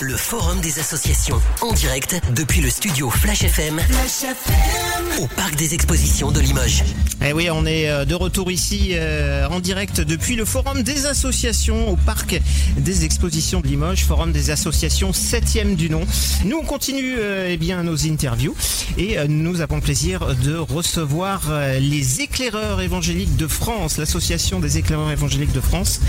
le Forum des associations, en direct depuis le studio Flash FM, au Parc des Expositions de Limoges. Eh oui, on est euh, de retour ici euh, en direct depuis le Forum des associations au Parc des Expositions de Limoges, Forum des associations 7e du nom. Nous on continue euh, eh bien nos interviews et nous avons le plaisir de recevoir les éclaireurs évangéliques de France, l'association des éclaireurs évangéliques de France,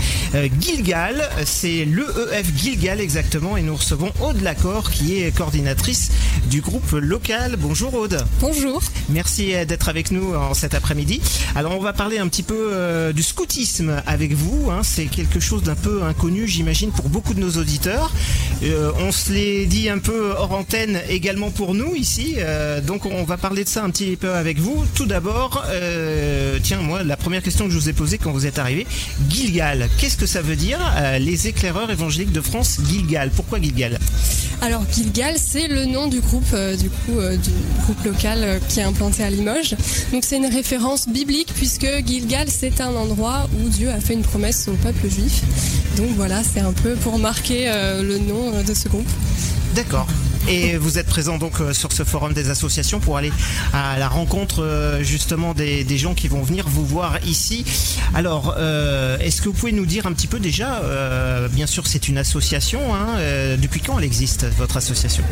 Gilgal, c'est l'EEF Gilgal exactement et nous recevons Aude Lacor qui est coordinatrice du groupe local. Bonjour Aude. Bonjour. Merci euh, d'être avec nous en cet après-midi. Alors on va parler un petit peu euh, du scoutisme avec vous. hein. C'est quelque chose d'un peu inconnu, j'imagine, pour beaucoup de nos auditeurs. Euh, on se l'est dit un peu hors antenne également pour nous ici. Euh, donc on va parler de ça un petit peu avec vous. Tout d'abord, euh, tiens, moi, la première question que je vous ai posée quand vous êtes arrivé, Gilgal, qu'est-ce que ça veut dire euh, Les éclaireurs évangéliques de France, Gilgal? Pourquoi Gilgal Alors Gilgal, c'est le nom du groupe euh, du coup euh, du groupe local euh, qui est implanté à Limoges. Donc c'est une référence biblique puisque Gilgal c'est un endroit où Dieu a fait une promesse au peuple juif. Donc voilà, c'est un peu pour marquer le nom de ce groupe. D'accord. Et vous êtes présent donc euh, sur ce forum des associations pour aller à la rencontre euh, justement des, gens qui vont venir vous voir ici. Alors, euh, est-ce que vous pouvez nous dire un petit peu déjà, bien sûr c'est une association, hein, depuis quand elle existe votre association?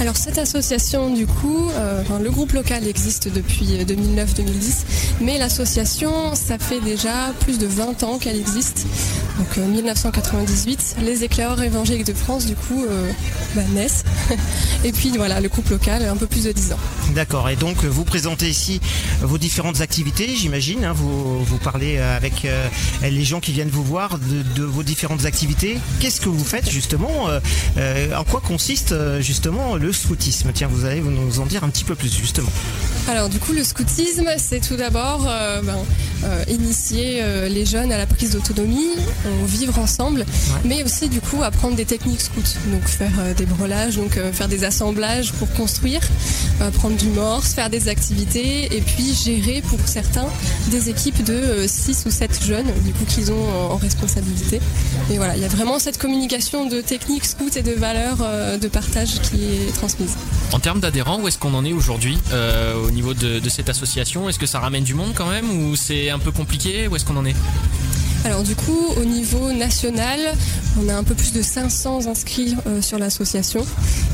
Alors cette association du coup, le groupe local existe depuis euh, 2009-2010, mais l'association ça fait déjà plus de 20 ans qu'elle existe. Donc euh, 1998, les éclaireurs évangéliques de France du coup bah, naissent. Et puis voilà, le groupe local un peu plus de 10 ans. D'accord. Et donc vous présentez ici vos différentes activités, j'imagine. hein, vous, vous parlez euh, avec euh, les gens qui viennent vous voir de, de vos différentes activités. Qu'est-ce que vous faites justement euh, En quoi consiste justement le scoutisme? Tiens, vous allez nous en dire un petit peu plus justement. Alors du coup, le scoutisme, c'est tout d'abord euh, ben, euh, initier euh, les jeunes à la prise d'autonomie, au vivre ensemble, mais aussi du coup apprendre des techniques scouts. Donc faire euh, des brelages, donc faire des assemblages pour construire, prendre du morse, faire des activités, et puis gérer pour certains des équipes de 6 ou 7 jeunes, du coup qu'ils ont en, en responsabilité. Et voilà, il y a vraiment cette communication de techniques scouts et de valeurs de partage qui est transmise. En termes d'adhérents, où est-ce qu'on en est aujourd'hui au niveau de, de cette association? Est-ce que ça ramène du monde quand même? Ou c'est un peu compliqué Où est-ce qu'on en est Alors du coup, au niveau national, on a un peu plus de 500 inscrits euh, sur l'association.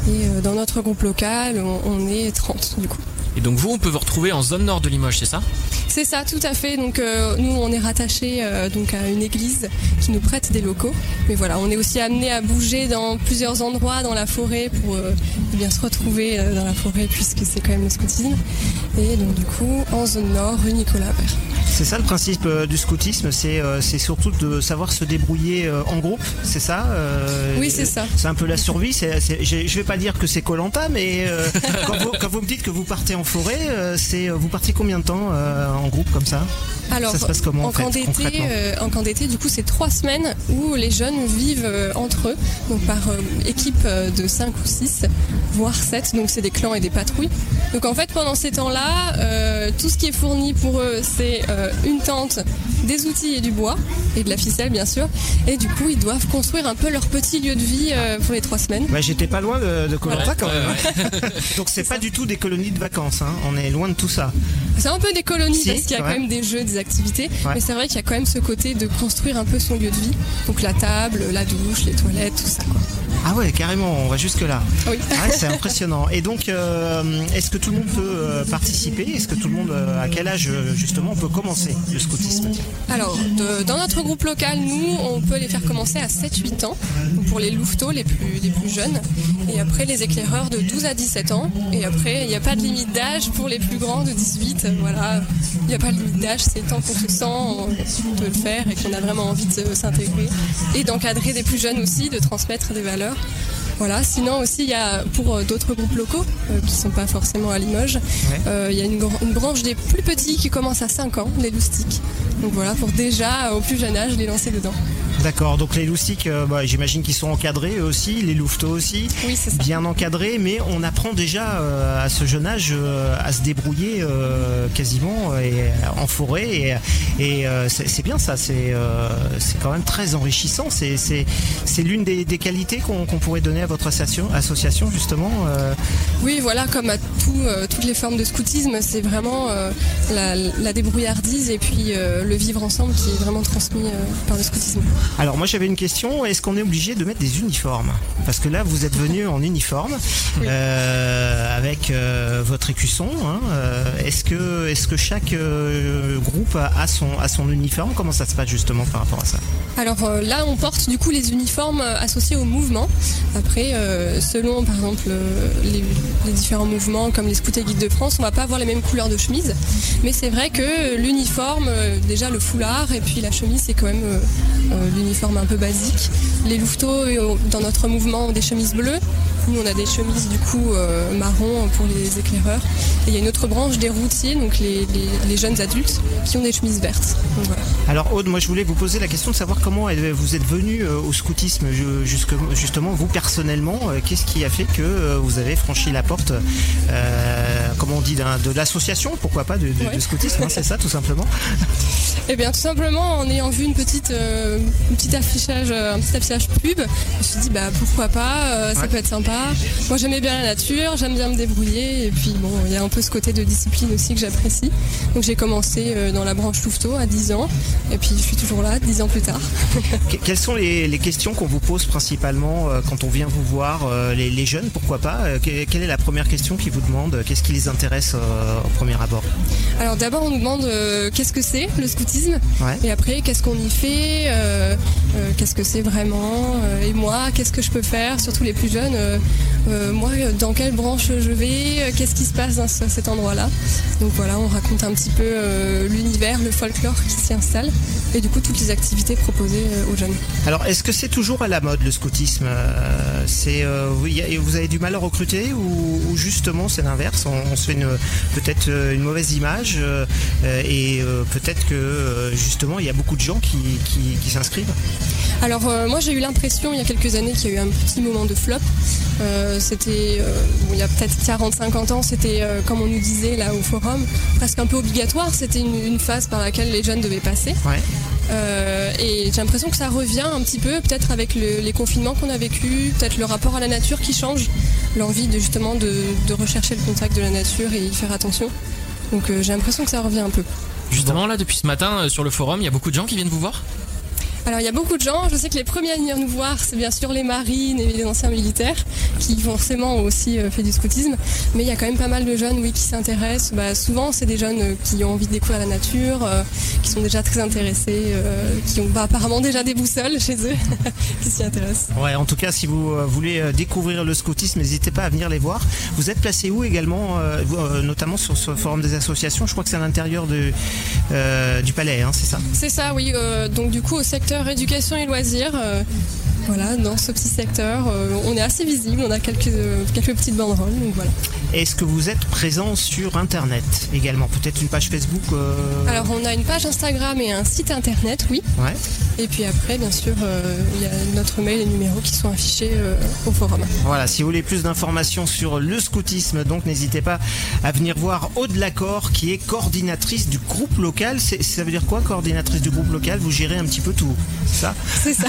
Et euh, dans notre groupe local, on, on est 30 du coup. Et donc vous, on peut vous retrouver en zone nord de Limoges, c'est ça C'est ça, tout à fait. Donc euh, nous, on est rattaché donc à une église qui nous prête des locaux. Mais voilà, on est aussi amené à bouger dans plusieurs endroits dans la forêt pour bien se retrouver dans la forêt puisque c'est quand même le scoutisme. Et donc du coup, en zone nord, rue Nicolas Appert. C'est ça le principe euh, du scoutisme, c'est euh, c'est surtout de savoir se débrouiller euh, en groupe, c'est ça Oui, c'est ça. C'est un peu la survie. c'est- c'est- Je je vais pas dire que c'est Colanta, mais quand, vous, quand vous me dites que vous partez en forêt, c'est vous partez combien de temps en groupe comme ça? Alors, Ça se passe comment, en en, fait, camp d'été, en camp d'été, du coup, c'est trois semaines où les jeunes vivent entre eux, donc par équipe de 5 ou 6, voire 7, donc c'est des clans et des patrouilles. Donc en fait, pendant ces temps-là, tout ce qui est fourni pour eux, c'est une tente, des outils et du bois, et de la ficelle, bien sûr. Et du coup, ils doivent construire un peu leur petit lieu de vie euh, pour les trois semaines. Bah, J'étais pas loin de, Colanta quand même. hein. Donc c'est pas du tout des colonies de vacances, hein. on est loin de tout ça. C'est un peu des colonies Si, parce qu'il y a quand même des jeux, des activités, mais c'est vrai qu'il y a quand même ce côté de construire un peu son lieu de vie. Donc la table, la douche, les toilettes, tout ça. Quoi. Ah ouais, carrément, on va jusque là. Oui. Ah c'est impressionnant. Et donc, euh, est-ce que tout le monde peut euh, participer? Est-ce que tout le monde, euh, à quel âge justement, on peut commencer le scoutisme? Alors, de- dans notre groupe local, nous, on peut les faire commencer à 7-8 ans, pour les louveteaux, les plus, les plus jeunes, et après les éclaireurs de 12 à 17 ans, et après, il n'y a pas de limite d'âge pour les plus grands de 18, euh, voilà, il n'y a pas de limite d'âge, c'est tant qu'on se sent euh, de le faire et qu'on a vraiment envie de s'intégrer, et d'encadrer des plus jeunes aussi, de transmettre des valeurs. Voilà. Sinon aussi, il y a pour euh, d'autres groupes locaux euh, qui sont pas forcément à Limoges, euh, il y a une, une branche des plus petits qui commence à 5 ans, les loustiques. Donc voilà, pour déjà au plus jeune âge les lancer dedans. D'accord, donc les loustiques, bah, j'imagine qu'ils sont encadrés aussi, les louveteaux aussi, oui, ça. bien encadrés, mais on apprend déjà à ce jeune âge à se débrouiller quasiment et, en forêt et, et c'est bien ça, c'est c'est quand même très enrichissant, c'est l'une des, des, qualités qu'on pourrait donner à votre association, association justement. Oui, voilà, comme à tout, toutes les formes de scoutisme, c'est vraiment la, la, débrouillardise et puis le vivre ensemble qui est vraiment transmis par le scoutisme. Alors moi j'avais une question, est-ce qu'on est obligé de mettre des uniformes? Parce que là vous êtes venu en uniforme euh, avec euh, votre écusson. Hein, euh, est-ce que, est que chaque groupe a son, a son uniforme? Comment ça se passe justement par rapport à ça? Alors là on porte du coup les uniformes associés au mouvement. Après selon par exemple les, différents mouvements comme les scouts guides de France, on va pas avoir les mêmes couleurs de chemise. Mais c'est vrai que l'uniforme, déjà le foulard et puis la chemise c'est quand même l'uniforme un peu basique. Les louveteaux, euh, dans notre mouvement, ont des chemises bleues. On a des chemises du coup euh, marron pour les éclaireurs. Et il y a une autre branche des routiers, donc les, jeunes adultes, qui ont des chemises vertes. Alors Aude, moi je voulais vous poser la question de savoir comment vous êtes venu euh, au scoutisme justement, vous personnellement, qu'est-ce qui a fait que vous avez franchi la porte, comment on dit, de l'association, pourquoi pas, de, scoutisme, hein, c'est ça tout simplement Eh bien tout simplement en ayant vu une petite, un petit affichage, euh, un petit affichage pub. Je me suis dit bah pourquoi pas, euh, ça peut être sympa. Moi j'aimais bien la nature, j'aime bien me débrouiller et puis bon il y a un peu ce côté de discipline aussi que j'apprécie. Donc j'ai commencé euh, dans la branche Louveteau à 10 ans et puis je suis toujours là 10 ans plus tard. Quelles sont les, questions qu'on vous pose principalement quand on vient vous voir, les, jeunes pourquoi pas Quelle est la première question qu'ils vous demandent Qu'est-ce qui intéresse au premier abord Alors d'abord on nous demande qu'est-ce que c'est le scoutisme et après qu'est-ce qu'on y fait euh, euh, qu'est-ce que c'est vraiment, euh, et moi, qu'est-ce que je peux faire, surtout les plus jeunes, moi, dans quelle branche je vais, qu'est-ce qui se passe dans cet endroit-là. Donc voilà, on raconte un petit peu l'univers, le folklore qui s'y installe, et du coup toutes les activités proposées aux jeunes. Alors, est-ce que c'est toujours à la mode le scoutisme C'est vous avez du mal à recruter ou, justement c'est l'inverse on, se fait peut-être une mauvaise image et peut-être que justement il y a beaucoup de gens qui, qui s'inscrivent alors euh, moi j'ai eu l'impression il y a quelques années qu'il y a eu un petit moment de flop. Euh, c'était euh, il y a peut-être 40-50 ans, c'était comme on nous disait là au forum, presque un peu obligatoire. C'était une, phase par laquelle les jeunes devaient passer. et j'ai l'impression que ça revient un petit peu, peut-être avec les confinements qu'on a vécu, peut-être le rapport à la nature qui change, l'envie de justement de, de, rechercher le contact de la nature et y faire attention. Donc j'ai l'impression que ça revient un peu. Justement là depuis ce matin sur le forum, il y a beaucoup de gens qui viennent vous voir? Alors il y a beaucoup de gens, je sais que les premiers à venir nous voir, c'est bien sûr les marines et les anciens militaires qui forcément ont aussi euh, fait du scoutisme, mais il y a quand même pas mal de jeunes oui, qui s'intéressent. Bah, souvent c'est des jeunes euh, qui ont envie de découvrir la nature, euh, qui sont déjà très intéressés, qui ont bah, apparemment déjà des boussoles chez eux, qui s'y intéressent. Ouais, en tout cas si vous voulez découvrir le scoutisme, n'hésitez pas à venir les voir. Vous êtes placé où également, notamment sur ce forum des associations, je crois que c'est à l'intérieur du palais, hein, c'est ça? C'est ça, oui. donc du coup au secteur éducation et loisirs. Euh, voilà, dans ce petit secteur, euh, on est assez visible, on a quelques, quelques petites banderoles, donc voilà. Est-ce que vous êtes présent sur Internet également Peut-être une page Facebook euh Alors on a une page Instagram et un site Internet, oui. Ouais. Et puis après, bien sûr, il y a notre mail et numéros qui sont affichés au forum. Voilà, si vous voulez plus d'informations sur le scoutisme, donc n'hésitez pas à venir voir Aude Lacor, qui est coordinatrice du groupe local. Ça veut dire quoi, coordinatrice du groupe local? Vous gérez un petit peu tout, ça? C'est ça.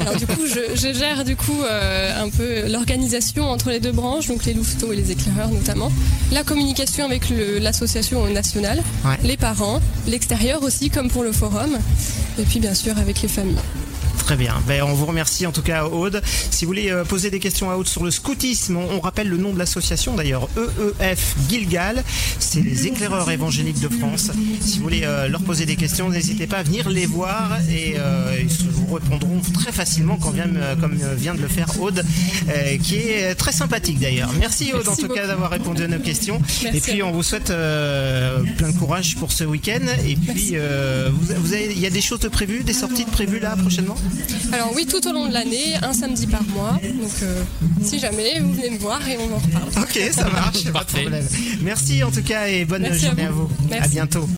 Alors du coup, je, gère du coup euh, un peu l'organisation entre les deux branches, donc les louveteaux et les éclaireurs notamment, la communication avec l'association nationale, les parents, l'extérieur aussi comme pour le forum, et puis bien sûr avec les familles. Très bien. Ben, on vous remercie en tout cas, Aude. Si vous voulez euh, poser des questions à Aude sur le scoutisme, on, rappelle le nom de l'association d'ailleurs, EEF Gilgal. C'est les éclaireurs évangéliques de France. Si vous voulez euh, leur poser des questions, n'hésitez pas à venir les voir et euh, ils vous répondront très facilement, comme vient de le faire Aude, qui est très sympathique d'ailleurs. Merci Aude en tout cas d'avoir répondu à nos questions. Et puis on vous souhaite plein de courage pour ce week-end. Et puis, vous, avez, il y a des choses de prévues, des sorties de prévues là prochainement? Alors oui, tout au long de l'année, un samedi par mois. Donc euh, si jamais, vous venez me voir et on en reparle. Ok, ça marche, pas de problème. Merci en tout cas et bonne journée à vous. À, vous. à bientôt.